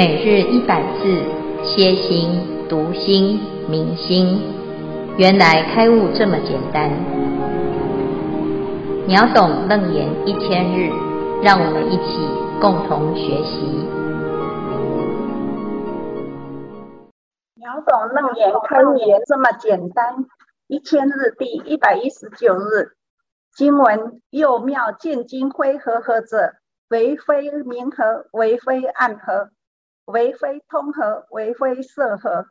每日一百字，歇心、读心、明心，原来开悟这么简单。秒懂楞严一千日，让我们一起共同学习。秒懂楞严开悟这么简单，一千日第一百一十九日，经文又妙见金辉和合者，为非明和，为非暗和。为非通和，为非色和。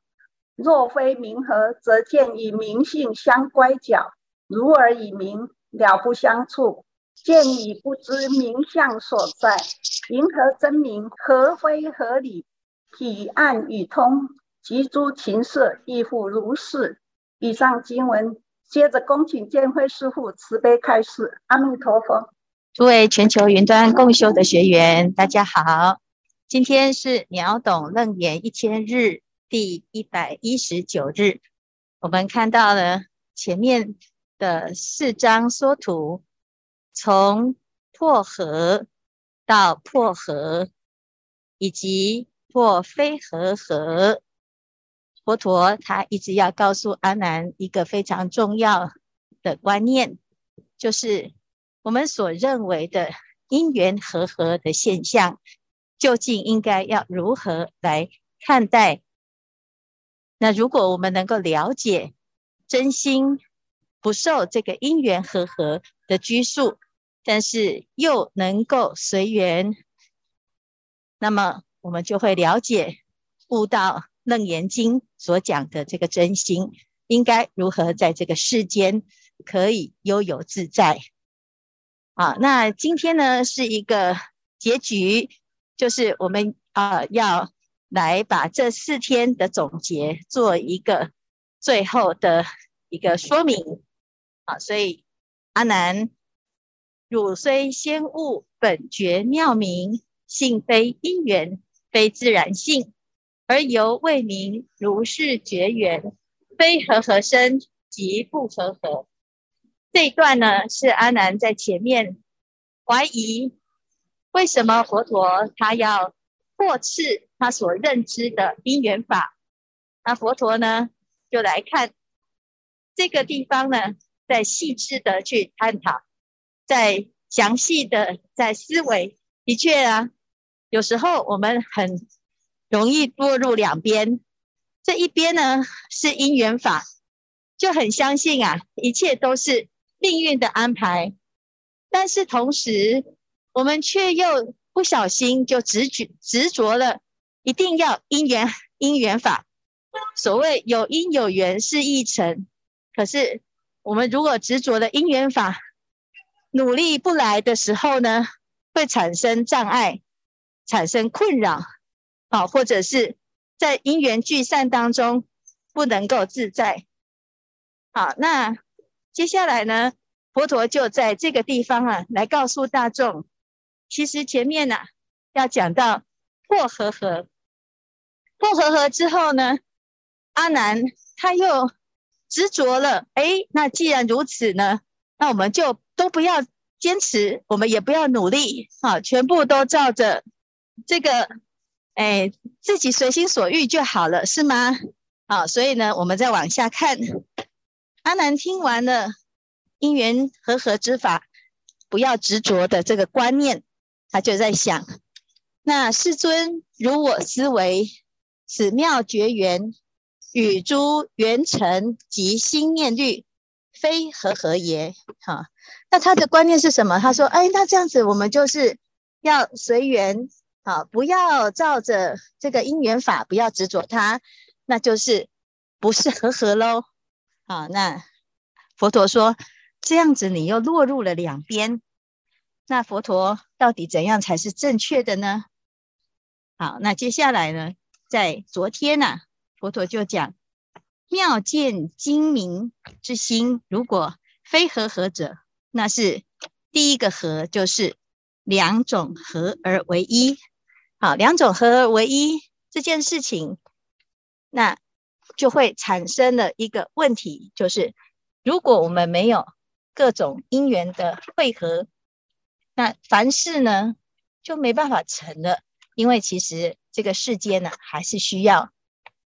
若非明和，则见与明性相乖角，如尔以明了不相触，见与不知明相所在。云何真明？和非合理？体暗与通，及诸情色亦复如是。以上经文，接着恭请见辉师父慈悲开示。阿弥陀佛。诸位全球云端共修的学员，大家好。今天是秒懂楞严一千日第一百一十九日，我们看到了前面的四张缩图，从破合到破合，以及破非和合。佛陀他一直要告诉阿难一个非常重要的观念，就是我们所认为的因缘和合的现象。究竟应该要如何来看待？那如果我们能够了解真心不受这个因缘和合的拘束，但是又能够随缘，那么我们就会了解悟到《楞严经》所讲的这个真心应该如何在这个世间可以悠游自在。好，那今天呢是一个结局。就是我们啊、要来把这四天的总结做一个最后的一个说明啊，所以阿难，汝虽先悟本觉妙明，性非因缘，非自然性，而犹未明如是觉缘，非和合生，即不和合。这一段呢，是阿难在前面怀疑。为什么佛陀他要破斥他所认知的因缘法？那佛陀呢，就来看这个地方呢，再细致的去探讨，再详细的在思维。的确啊，有时候我们很容易堕入两边。这一边呢是因缘法，就很相信啊，一切都是命运的安排，但是同时。我们却又不小心就执着执着了，一定要因缘因缘法。所谓有因有缘是一成，可是我们如果执着了因缘法，努力不来的时候呢，会产生障碍，产生困扰，啊，或者是在因缘聚散当中不能够自在。好，那接下来呢，佛陀就在这个地方啊，来告诉大众。其实前面呢、要讲到破和合，破和合之后呢，阿难他又执着了。诶，那既然如此呢，那我们就都不要坚持，我们也不要努力，啊，全部都照着这个，诶，自己随心所欲就好了，是吗？好，所以呢，我们再往下看，阿难听完了因缘和合之法，不要执着的这个观念。他就在想，那世尊如我思维，此妙绝缘与诸缘成及心念虑，非和合也。哈，那他的观念是什么？他说：哎，那这样子我们就是要随缘，啊，不要照着这个因缘法，不要执着它，那就是不是和合喽。啊，那佛陀说，这样子你又落入了两边。那佛陀到底怎样才是正确的呢？好，那接下来呢，在昨天呢、佛陀就讲妙见精明之心，如果非和合者，那是第一个和，就是两种合而为一。好，两种合而为一这件事情，那就会产生了一个问题，就是如果我们没有各种因缘的汇合。那凡事呢，就没办法成了，因为其实这个世间呢，还是需要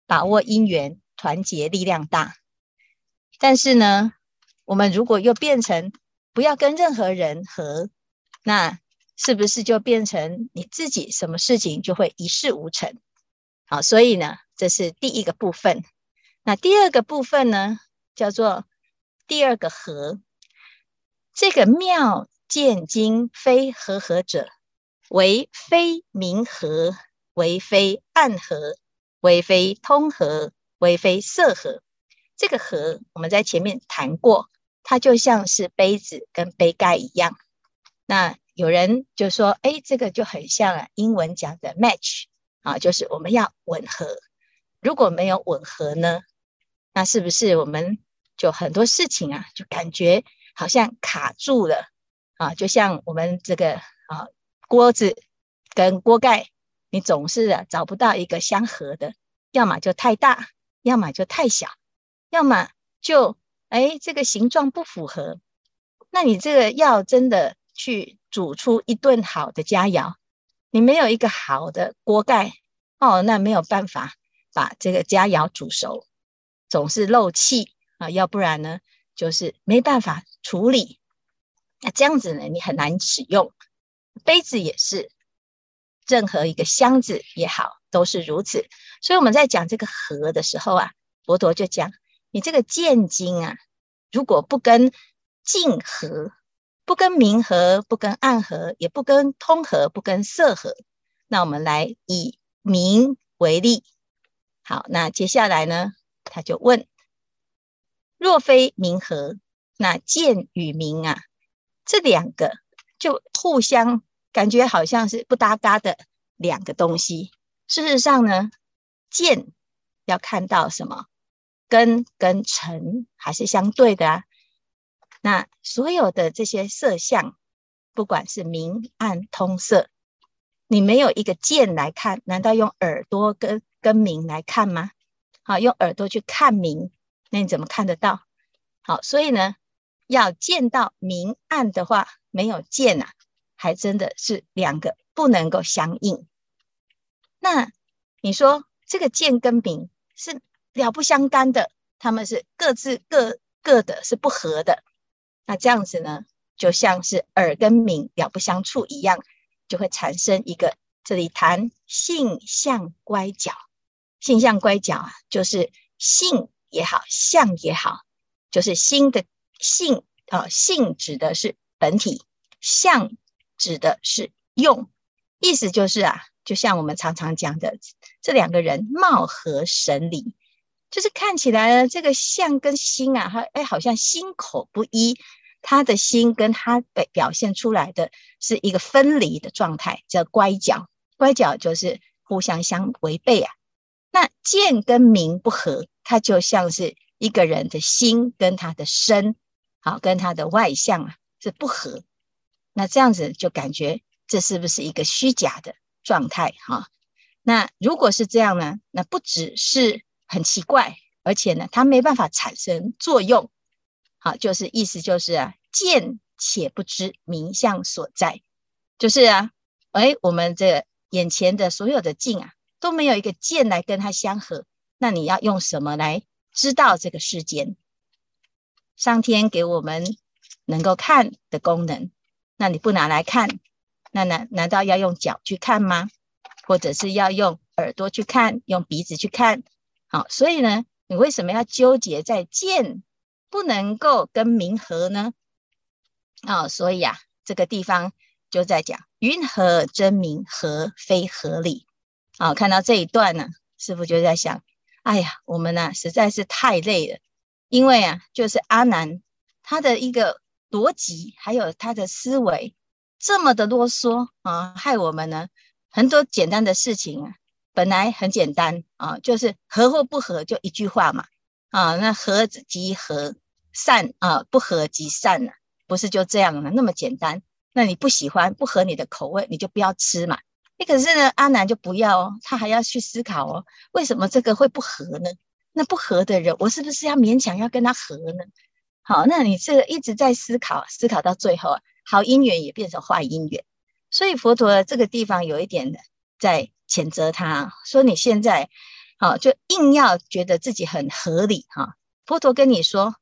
把握因缘，团结力量大。但是呢，我们如果又变成不要跟任何人和，那是不是就变成你自己什么事情就会一事无成？好，所以呢，这是第一个部分。那第二个部分呢，叫做第二个和。这个妙见精非和合者，为非明和，为非暗和，为非通和，为非色和。这个和，我们在前面谈过，它就像是杯子跟杯盖一样。那有人就说，哎，这个就很像啊，英文讲的 match 啊，就是我们要吻合。如果没有吻合呢，那是不是我们就很多事情啊，就感觉好像卡住了啊？就像我们这个啊锅子跟锅盖，你总是啊找不到一个相合的，要么就太大，要么就太小，要么就哎这个形状不符合。那你这个要真的去煮出一顿好的佳肴，你没有一个好的锅盖哦，那没有办法。把这个佳肴煮熟，总是漏气啊，要不然呢，就是没办法处理。那这样子呢，你很难使用。杯子也是，任何一个箱子也好，都是如此。所以我们在讲这个和的时候啊，佛陀就讲，你这个见精啊，如果不跟净和，不跟明和，不跟暗和，也不跟通和，不跟色和，那我们来以明为例。好，那接下来呢，他就问：若非明和，那见与明啊，这两个就互相感觉好像是不搭嘎的两个东西。事实上呢，见要看到什么？根跟尘还是相对的啊。那所有的这些色相，不管是明暗通色，你没有一个见来看，难道用耳朵跟？跟明来看吗？好，用耳朵去看明，那你怎么看得到？好，所以呢，要见到明暗的话，没有见啊，还真的是两个不能够相应。那你说这个见跟明是了不相干的，他们是各自各各的，是不合的。那这样子呢，就像是耳跟明了不相处一样，就会产生一个这里谈性相乖角。性相乖角啊，就是性也好，相也好，就是心的性啊，性指的是本体，相指的是用，意思就是啊，就像我们常常讲的，这两个人貌合神离，就是看起来呢，这个相跟心啊，他哎，好像心口不一，他的心跟他表表现出来的是一个分离的状态，叫乖角，乖角就是互相相违背啊。那见跟明不合，它就像是一个人的心跟他的身，好，跟他的外相啊是不合。那这样子就感觉这是不是一个虚假的状态？哈，那如果是这样呢？那不只是很奇怪，而且呢，它没办法产生作用。好，就是意思就是啊，见且不知名相所在，就是啊，哎，我们这眼前的所有的境啊。都没有一个见来跟它相合，那你要用什么来知道这个世间？上天给我们能够看的功能，那你不拿来看，那难难道要用脚去看吗？或者是要用耳朵去看，用鼻子去看？好，所以呢，你为什么要纠结在见不能够跟明合呢？啊、哦，所以啊，这个地方就在讲云何真明和非合理。啊，看到这一段呢，师父就在想，哎呀，我们呢、实在是太累了，因为啊，就是阿南他的一个逻辑，还有他的思维这么的啰嗦啊，害我们呢很多简单的事情啊，本来很简单啊，就是合或不合就一句话嘛，啊，那合即合，散啊不合即散了，不是就这样了，那么简单，那你不喜欢不合你的口味，你就不要吃嘛。你可是呢，阿南就不要哦，他还要去思考哦，为什么这个会不合呢？那不合的人，我是不是要勉强要跟他合呢？好，那你这个一直在思考，思考到最后啊，好因缘也变成坏因缘。所以佛陀这个地方有一点在谴责他，说你现在啊，就硬要觉得自己很合理哈。佛陀跟你说，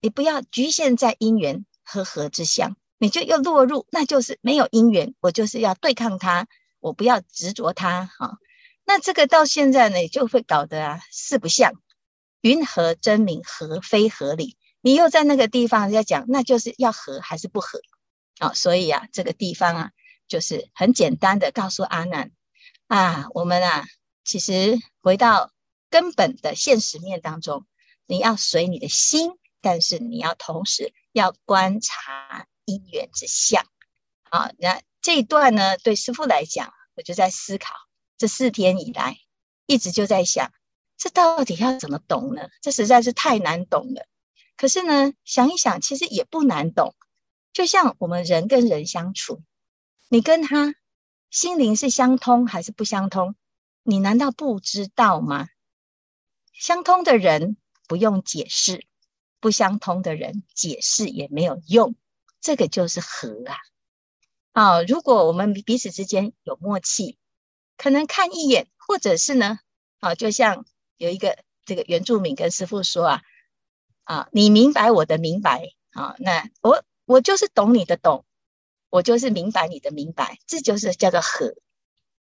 你不要局限在因缘和合之相，你就又落入，那就是没有因缘，我就是要对抗他，我不要执着他哈。那这个到现在呢，就会搞得啊四不像，云何真名合非合理？你又在那个地方在讲，那就是要合还是不合？啊，所以啊，这个地方啊，就是很简单的告诉阿难啊，我们啊，其实回到根本的现实面当中，你要随你的心，但是你要同时要观察因缘之相。啊，那这一段呢，对师父来讲，我就在思考。这四天以来，一直就在想，这到底要怎么懂呢？这实在是太难懂了。可是呢，想一想，其实也不难懂。就像我们人跟人相处，你跟他心灵是相通还是不相通？你难道不知道吗？相通的人不用解释，不相通的人解释也没有用。这个就是合啊！啊，如果我们彼此之间有默契。可能看一眼，或者是呢，啊，就像有一个这个原住民跟师傅说啊，啊，你明白我的明白，啊，那我我就是懂你的懂，我就是明白你的明白，这就是叫做合。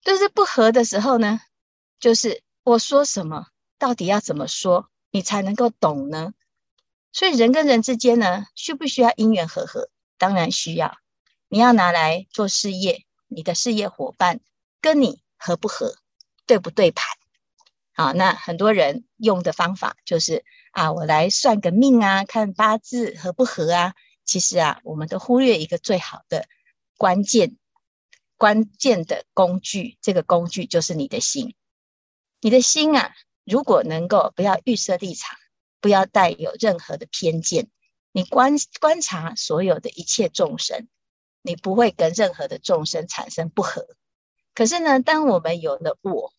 就是不合的时候呢，就是我说什么，到底要怎么说，你才能够懂呢？所以人跟人之间呢，需不需要因缘和合？当然需要。你要拿来做事业，你的事业伙伴跟你。合不合，对不对盘？啊，那很多人用的方法就是啊，我来算个命啊，看八字合不合啊。其实啊，我们都忽略一个最好的关键关键的工具，这个工具就是你的心。你的心啊，如果能够不要预设立场，不要带有任何的偏见，你观观察所有的一切众生，你不会跟任何的众生产生不合。可是呢，当我们有了我，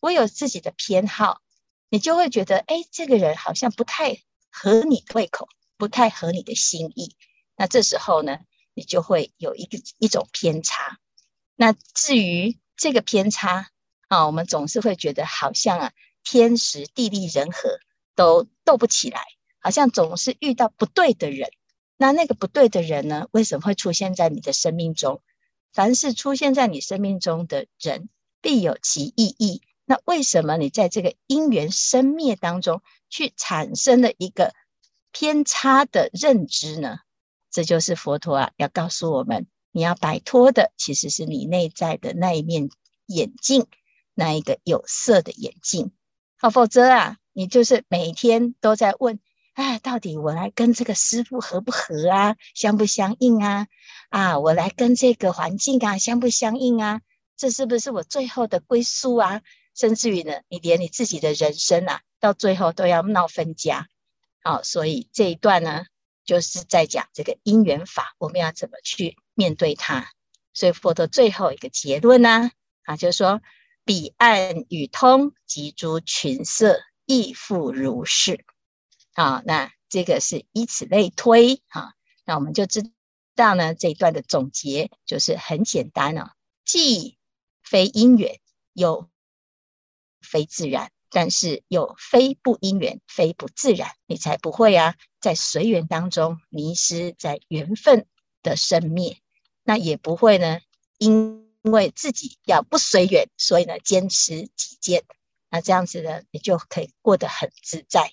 我有自己的偏好，你就会觉得，哎，这个人好像不太合你胃口，不太合你的心意。那这时候呢，你就会有一个一种偏差。那至于这个偏差啊，我们总是会觉得好像啊，天时地利人和都斗不起来，好像总是遇到不对的人。那那个不对的人呢，为什么会出现在你的生命中？凡是出现在你生命中的人，必有其意义。那为什么你在这个因缘生灭当中，去产生了一个偏差的认知呢？这就是佛陀啊，要告诉我们，你要摆脱的，其实是你内在的那一面眼镜，那一个有色的眼镜。好，否则啊，你就是每天都在问。哎，到底我来跟这个师父合不合啊？相不相应啊？啊，我来跟这个环境啊，相不相应啊？这是不是我最后的归宿啊？甚至于呢，你连你自己的人生啊，到最后都要闹分家。好，所以这一段呢，就是在讲这个因缘法，我们要怎么去面对它。所以佛陀最后一个结论呢，啊，就是说彼岸与通及诸群色亦复如是。好，那这个是以此类推，哈，那我们就知道呢，这一段的总结就是很简单哦，既非因缘，又非自然，但是又非不因缘，非不自然，你才不会啊，在随缘当中迷失在缘分的生灭，那也不会呢，因为自己要不随缘，所以呢，坚持己见，那这样子呢，你就可以过得很自在。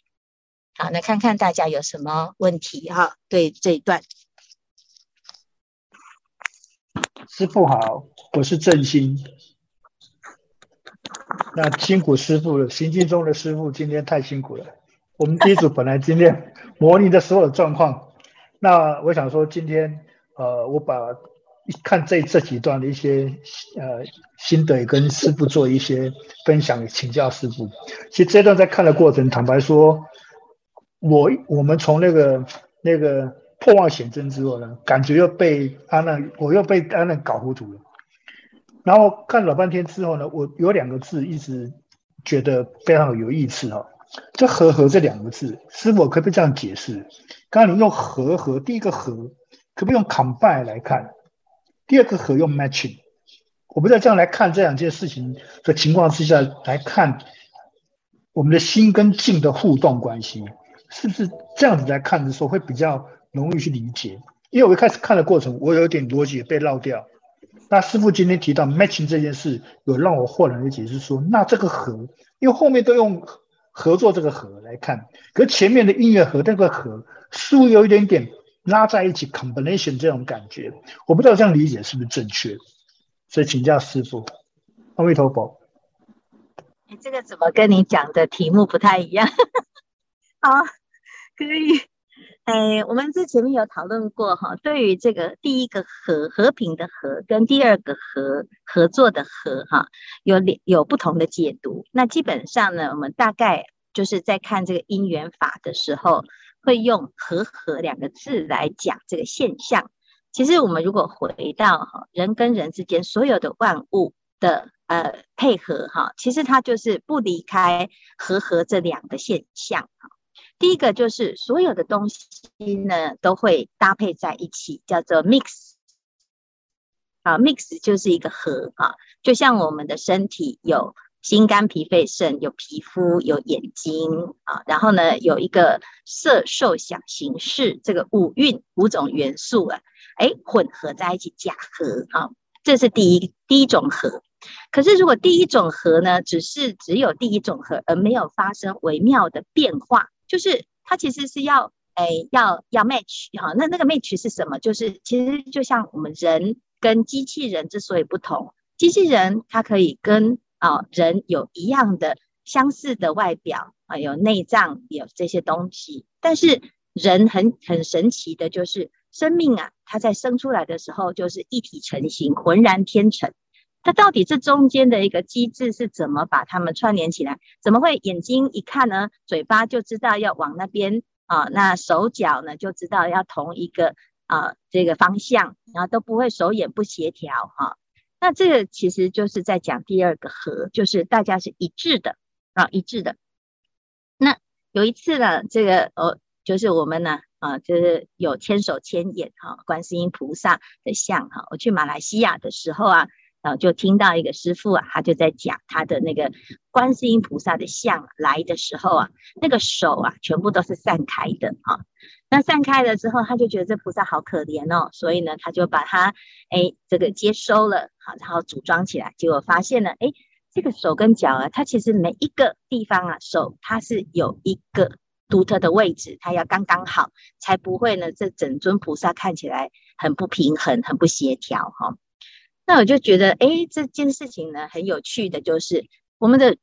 好，那看看大家有什么问题哈？对这一段，师父好，我是正心。那辛苦师傅了，行进中的师傅今天太辛苦了。我们第一组本来今天 模拟的所有状况，那我想说今天呃，我把看这这几段的一些呃心得，跟师傅做一些分享，请教师傅。其实这段在看的过程，坦白说。我我们从那个那个破妄显真之后呢，感觉又被安娜，我又被安娜搞糊涂了。然后看了老半天之后呢，我有两个字一直觉得非常有意思哈，这“和合”这两个字，师父可不可以这样解释？刚刚你用“和合”，第一个“和”可不可以用 “combine” 来看？第二个“和”用 “matching”。我们在这样来看这两件事情的情况之下来看，我们的心跟境的互动关系，是不是这样子来看的时候会比较容易去理解？因为我一开始看的过程，我有点逻辑被绕掉。那师傅今天提到 matching 这件事，有让我豁然的解释说，那这个和，因为后面都用合作这个和来看，可前面的音乐和那个和，似乎有一点点拉在一起 combination 这种感觉，我不知道这样理解是不是正确，所以请教师傅，阿弥陀佛。你这个怎么跟你讲的题目不太一样？好，可以。哎，我们之前面有讨论过哈，对于这个第一个和和平的和跟第二个合合作的合哈，有两有不同的解读。那基本上呢，我们大概就是在看这个因缘法的时候，会用和合两个字来讲这个现象。其实我们如果回到哈人跟人之间所有的万物的呃配合哈，其实它就是不离开和合这两个现象哈。第一个就是所有的东西呢都会搭配在一起，叫做 mix。啊，mix 就是一个合啊，就像我们的身体有心肝脾肺肾，有皮肤，有眼睛啊，然后呢有一个色受想行识这个五蕴五种元素啊，哎混合在一起假合啊，这是第一第一种合。可是如果第一种合呢，只是只有第一种合，而没有发生微妙的变化。就是它其实是要诶要要 match 哈，那那个 match 是什么？就是其实就像我们人跟机器人之所以不同，机器人它可以跟啊人有一样的相似的外表啊，有内脏有这些东西，但是人很很神奇的就是生命啊，它在生出来的时候就是一体成型，浑然天成。它到底这中间的一个机制是怎么把它们串联起来？怎么会眼睛一看呢，嘴巴就知道要往那边啊？那手脚呢就知道要同一个啊这个方向，然后都不会手眼不协调哈。那这个其实就是在讲第二个和，就是大家是一致的啊，一致的。那有一次呢，这个哦，就是我们呢啊，就是有千手千眼哈，观世音菩萨的像哈。我去马来西亚的时候啊。然后就听到一个师父啊，他就在讲他的那个观世音菩萨的像来的时候啊，那个手啊全部都是散开的啊。那散开了之后，他就觉得这菩萨好可怜哦，所以呢，他就把它哎这个接收了，好，然后组装起来，结果发现了哎，这个手跟脚啊，它其实每一个地方啊，手它是有一个独特的位置，它要刚刚好，才不会呢这整尊菩萨看起来很不平衡、很不协调哈。那我就觉得，哎，这件事情呢，很有趣的就是我们的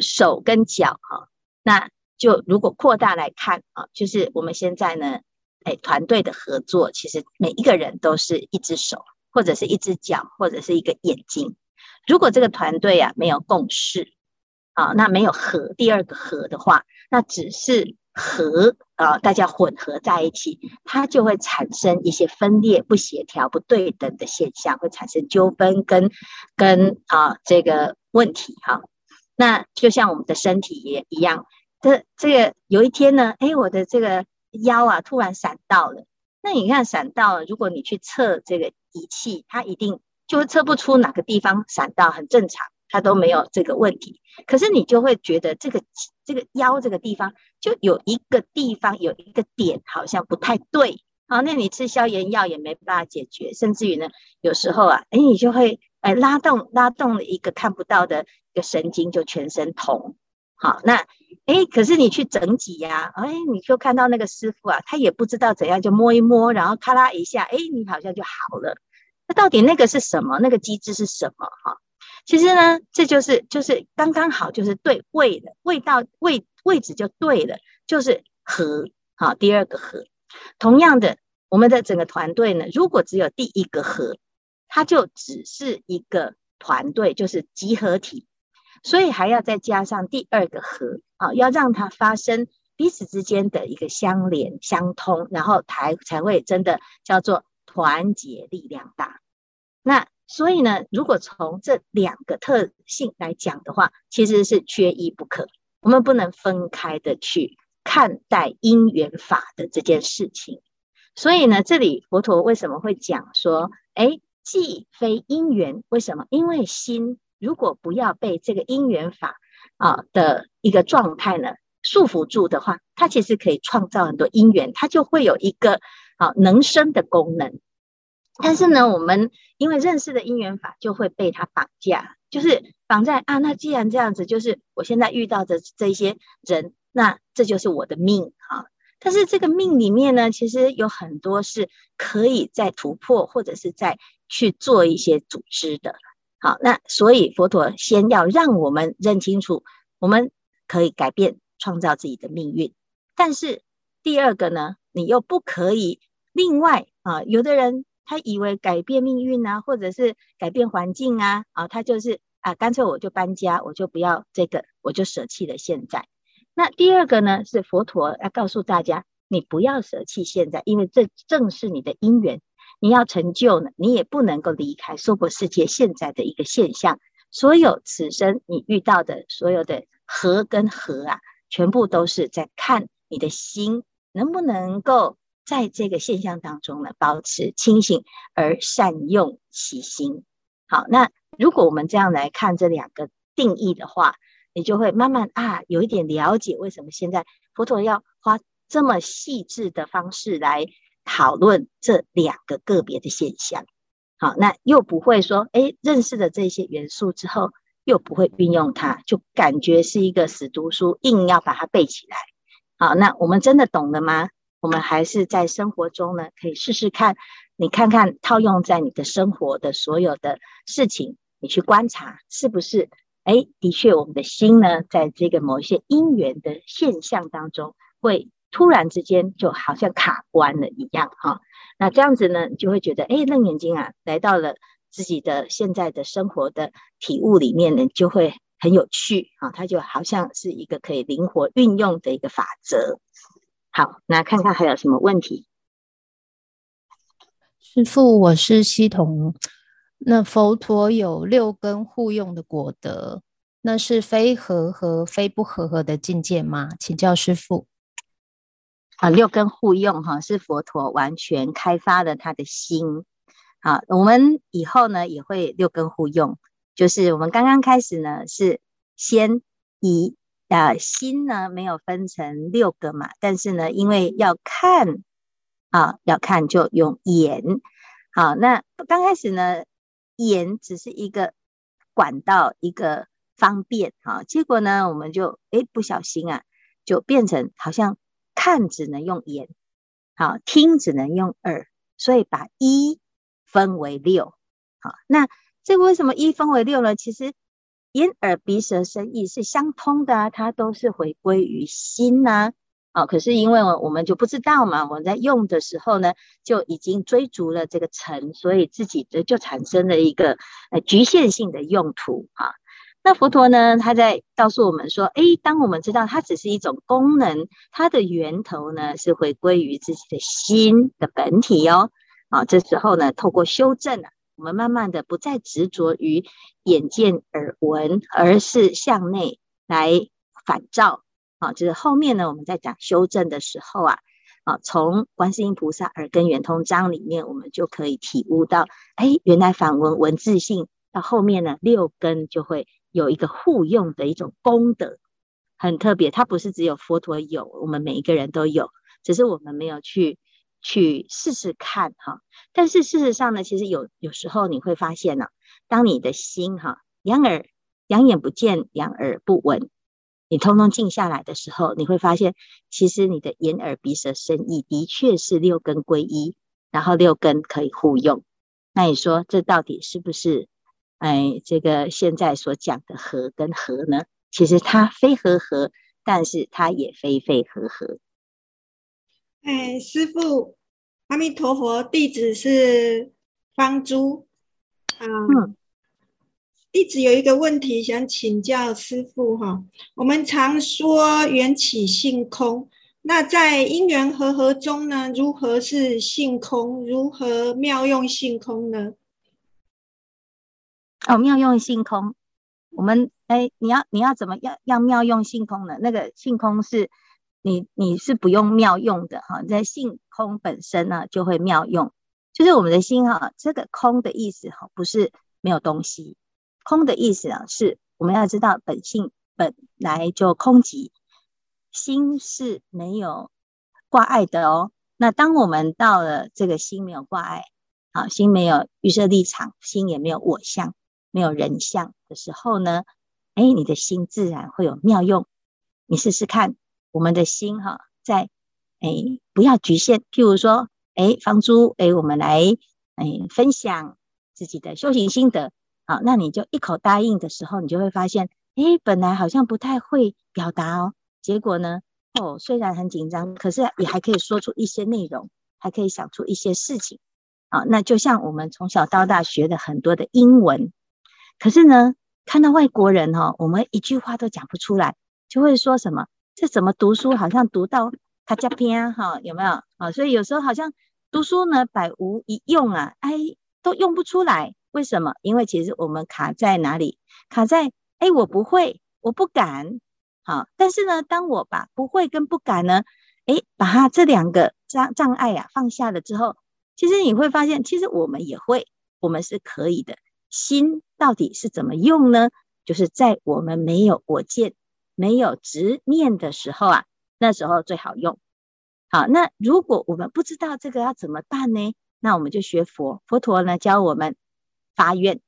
手跟脚哈，那就如果扩大来看啊，就是我们现在呢，哎，团队的合作，其实每一个人都是一只手，或者是一只脚，或者是一个眼睛。如果这个团队啊没有共识啊，那没有合，第二个合的话，那只是。和啊，大家混合在一起，它就会产生一些分裂、不协调、不对等的现象，会产生纠纷跟跟啊这个问题哈。那就像我们的身体也一样，这这个有一天呢，哎，我的这个腰啊突然闪到了。那你看闪到了，如果你去测这个仪器，它一定就会测不出哪个地方闪到，很正常。他都没有这个问题，可是你就会觉得这个这个腰这个地方就有一个地方有一个点好像不太对，好，那你吃消炎药也没办法解决，甚至于呢，有时候啊，哎，你就会哎拉动拉动了一个看不到的一个神经，就全身痛。好，那哎，可是你去整脊呀，哎，你就看到那个师傅啊，他也不知道怎样，就摸一摸，然后咔啦一下，哎，你好像就好了。那到底那个是什么？那个机制是什么？哈？其实呢，这就是就是刚刚好，就是对位的味道位位置就对了，就是和好，第二个和。同样的，我们的整个团队呢，如果只有第一个和，它就只是一个团队，就是集合体。所以还要再加上第二个和啊，要让它发生彼此之间的一个相连相通，然后才才会真的叫做团结力量大。那。所以呢，如果从这两个特性来讲的话，其实是缺一不可。我们不能分开的去看待因缘法的这件事情。所以呢，这里佛陀为什么会讲说，哎，既非因缘。为什么？因为心如果不要被这个因缘法啊的一个状态呢束缚住的话，它其实可以创造很多因缘，它就会有一个啊能生的功能。但是呢，我们因为认识的因缘法，就会被它绑架，就是绑在啊，那既然这样子，就是我现在遇到的这些人，那这就是我的命啊。但是这个命里面呢，其实有很多是可以再突破，或者是再去做一些组织的。好，那所以佛陀先要让我们认清楚，我们可以改变、创造自己的命运。但是第二个呢，你又不可以另外啊，有的人。他以为改变命运啊，或者是改变环境啊，啊，他就是啊，干脆我就搬家，我就不要这个，我就舍弃了现在。那第二个呢，是佛陀要告诉大家，你不要舍弃现在，因为这正是你的因缘。你要成就呢，你也不能够离开娑婆世界现在的一个现象。所有此生你遇到的所有的和跟合啊，全部都是在看你的心能不能够。在这个现象当中呢，保持清醒而善用其心。好，那如果我们这样来看这两个定义的话，你就会慢慢啊有一点了解为什么现在佛陀要花这么细致的方式来讨论这两个个别的现象。好，那又不会说，哎，认识了这些元素之后，又不会运用它，就感觉是一个死读书，硬要把它背起来。好，那我们真的懂了吗？我们还是在生活中呢，可以试试看，你看看套用在你的生活的所有的事情，你去观察是不是？哎，的确，我们的心呢，在这个某一些因缘的现象当中，会突然之间就好像卡关了一样哈。那这样子呢，你就会觉得，哎，楞眼睛啊，来到了自己的现在的生活的体悟里面呢，就会很有趣啊，它就好像是一个可以灵活运用的一个法则。好，那看看还有什么问题？师父，我是希彤。那佛陀有六根互用的果德，那是非和合、非不和合的境界吗？请教师父。啊，六根互用哈，是佛陀完全开发了他的心。好，我们以后呢也会六根互用，就是我们刚刚开始呢是先以。啊，心呢没有分成六个嘛，但是呢，因为要看啊，要看就用眼。好，那刚开始呢，眼只是一个管道，一个方便啊。结果呢，我们就诶不小心啊，就变成好像看只能用眼，好，听只能用耳，所以把一分为六。好，那这个为什么一分为六呢？其实。眼耳鼻舌身意是相通的啊，它都是回归于心呐。啊，哦，可是因为我们就不知道嘛，我们在用的时候呢，就已经追逐了这个尘，所以自己的就产生了一个呃局限性的用途啊。那佛陀呢，他在告诉我们说，哎，当我们知道它只是一种功能，它的源头呢是回归于自己的心的本体哦。啊，这时候呢，透过修正啊。我们慢慢的不再执着于眼见耳闻，而是向内来反照。啊，就是后面呢，我们在讲修正的时候啊，啊，从观世音菩萨耳根圆通章里面，我们就可以体悟到，哎，原来反闻文字性到后面呢，六根就会有一个互用的一种功德，很特别。它不是只有佛陀有，我们每一个人都有，只是我们没有去。去试试看哈，但是事实上呢，其实有有时候你会发现呢，当你的心哈，两耳两眼不见，两耳不闻，你通通静下来的时候，你会发现，其实你的眼耳鼻舌身意的确是六根归一，然后六根可以互用。那你说这到底是不是哎这个现在所讲的和跟合呢？其实它非和合，但是它也非非和合。哎，师傅，阿弥陀佛，弟子是方珠。啊、嗯，弟子有一个问题想请教师父哈。我们常说缘起性空，那在因缘和合中呢，如何是性空？如何妙用性空呢？哦，妙用性空，我们哎，你要你要怎么样要妙用性空呢？那个性空是。你你是不用妙用的哈，你在性空本身呢就会妙用，就是我们的心哈，这个空的意思哈，不是没有东西，空的意思啊，是我们要知道本性本来就空寂，心是没有挂碍的哦。那当我们到了这个心没有挂碍，啊，心没有预设立场，心也没有我相，没有人相的时候呢，哎，你的心自然会有妙用。你试试看，我们的心哈，在哎不要局限，譬如说。哎，房租，哎，我们来，哎，分享自己的修行心得。好，那你就一口答应的时候，你就会发现，哎，本来好像不太会表达哦，结果呢，哦，虽然很紧张，可是也还可以说出一些内容，还可以想出一些事情。啊，那就像我们从小到大学的很多的英文，可是呢，看到外国人哦，我们一句话都讲不出来，就会说什么，这怎么读书好像读到卡加篇哈，有没有？啊，所以有时候好像。读书呢，百无一用啊，哎，都用不出来。为什么？因为其实我们卡在哪里？卡在哎，我不会，我不敢。好，但是呢，当我把不会跟不敢呢，哎，把它这两个障障碍啊放下了之后，其实你会发现，其实我们也会，我们是可以的。心到底是怎么用呢？就是在我们没有我见、没有执念的时候啊，那时候最好用。好，那如果我们不知道这个要怎么办呢？那我们就学佛，佛陀呢教我们发愿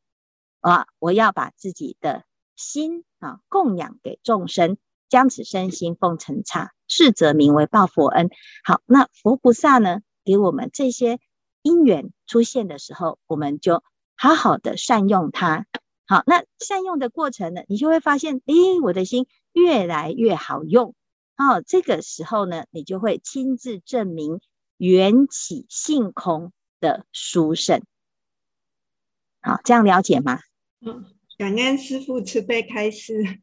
啊，我要把自己的心啊供养给众生，将此身心奉尘刹，是则名为报佛恩。好，那佛菩萨呢给我们这些因缘出现的时候，我们就好好的善用它。好，那善用的过程呢，你就会发现，诶，我的心越来越好用。哦，这个时候呢，你就会亲自证明缘起性空的殊胜。好，这样了解吗？嗯，感恩师父慈悲开示。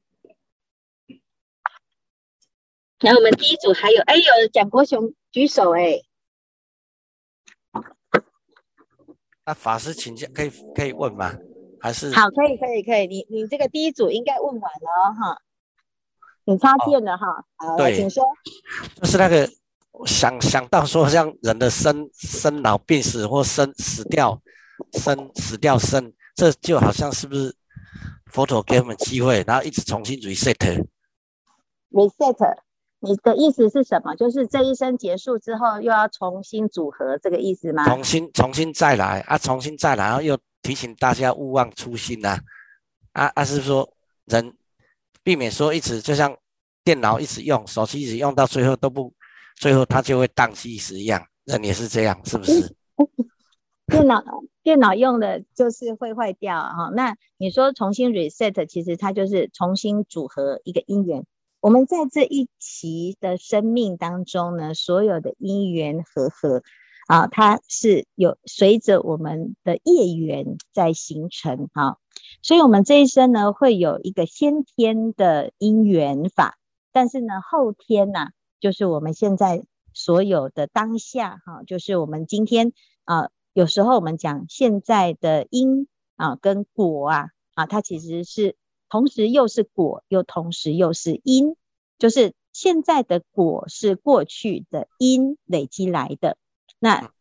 那我们第一组还有，哎呦，蒋国雄举手哎。那法师请教，可以可以问吗？还是好，可以可以可以，你你这个第一组应该问完了哈。你插电了哈，对，请说。就是那个想想到说，像人的生生老病死或生死掉生死掉生，这就好像是不是佛陀给我们机会，然后一直重新 reset。reset，你的意思是什么？就是这一生结束之后，又要重新组合，这个意思吗？重新重新再来啊，重新再来，然后又提醒大家勿忘初心呐、啊。啊啊，是说人。避免说一直就像电脑一直用，手机一直用到最后都不，最后它就会当机时一样。人也是这样，是不是？电脑电脑用的就是会坏掉哈。那你说重新 reset，其实它就是重新组合一个因缘。我们在这一期的生命当中呢，所有的因缘和合啊，它是有随着我们的业缘在形成哈。所以，我们这一生呢，会有一个先天的因缘法，但是呢，后天呢、就是我们现在所有的当下，哈，就是我们今天啊，有时候我们讲现在的因啊跟果啊，啊，它其实是同时又是果，又同时又是因，就是现在的果是过去的因累积来的，那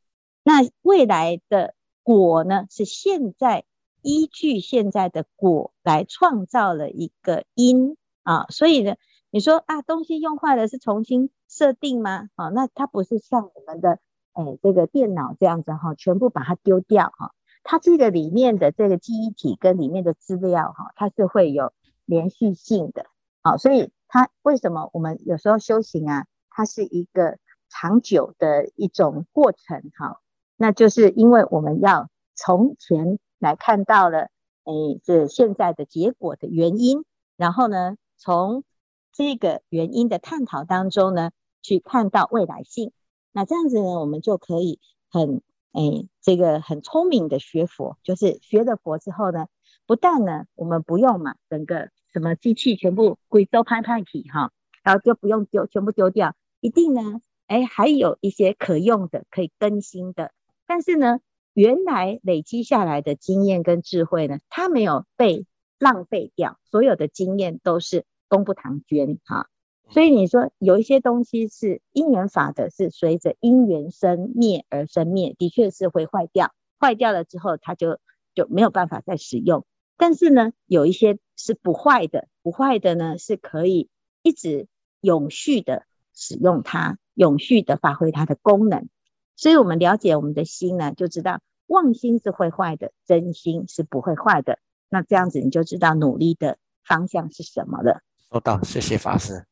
那未来的果呢，是现在。依据现在的果来创造了一个因啊，所以呢，你说啊，东西用坏了是重新设定吗？啊，那它不是像我们的哎这个电脑这样子哈，全部把它丢掉哈，它这个里面的这个记忆体跟里面的资料哈，它是会有连续性的啊，所以它为什么我们有时候修行啊，它是一个长久的一种过程哈，那就是因为我们要从前。来看到了，哎，这现在的结果的原因，然后呢，从这个原因的探讨当中呢，去看到未来性。那这样子呢，我们就可以很，哎，这个很聪明的学佛，就是学了佛之后呢，不但呢，我们不用嘛，整个什么机器全部归都拍拍体哈，然后就不用丢，全部丢掉，一定呢，哎，还有一些可用的，可以更新的，但是呢。原来累积下来的经验跟智慧呢，它没有被浪费掉，所有的经验都是功不唐捐哈。所以你说有一些东西是因缘法的，是随着因缘生灭而生灭，的确是会坏掉，坏掉了之后它就就没有办法再使用。但是呢，有一些是不坏的，不坏的呢是可以一直永续的使用它，永续的发挥它的功能。所以我们了解我们的心呢，就知道妄心是会坏的，真心是不会坏的。那这样子你就知道努力的方向是什么了。收到，谢谢法师。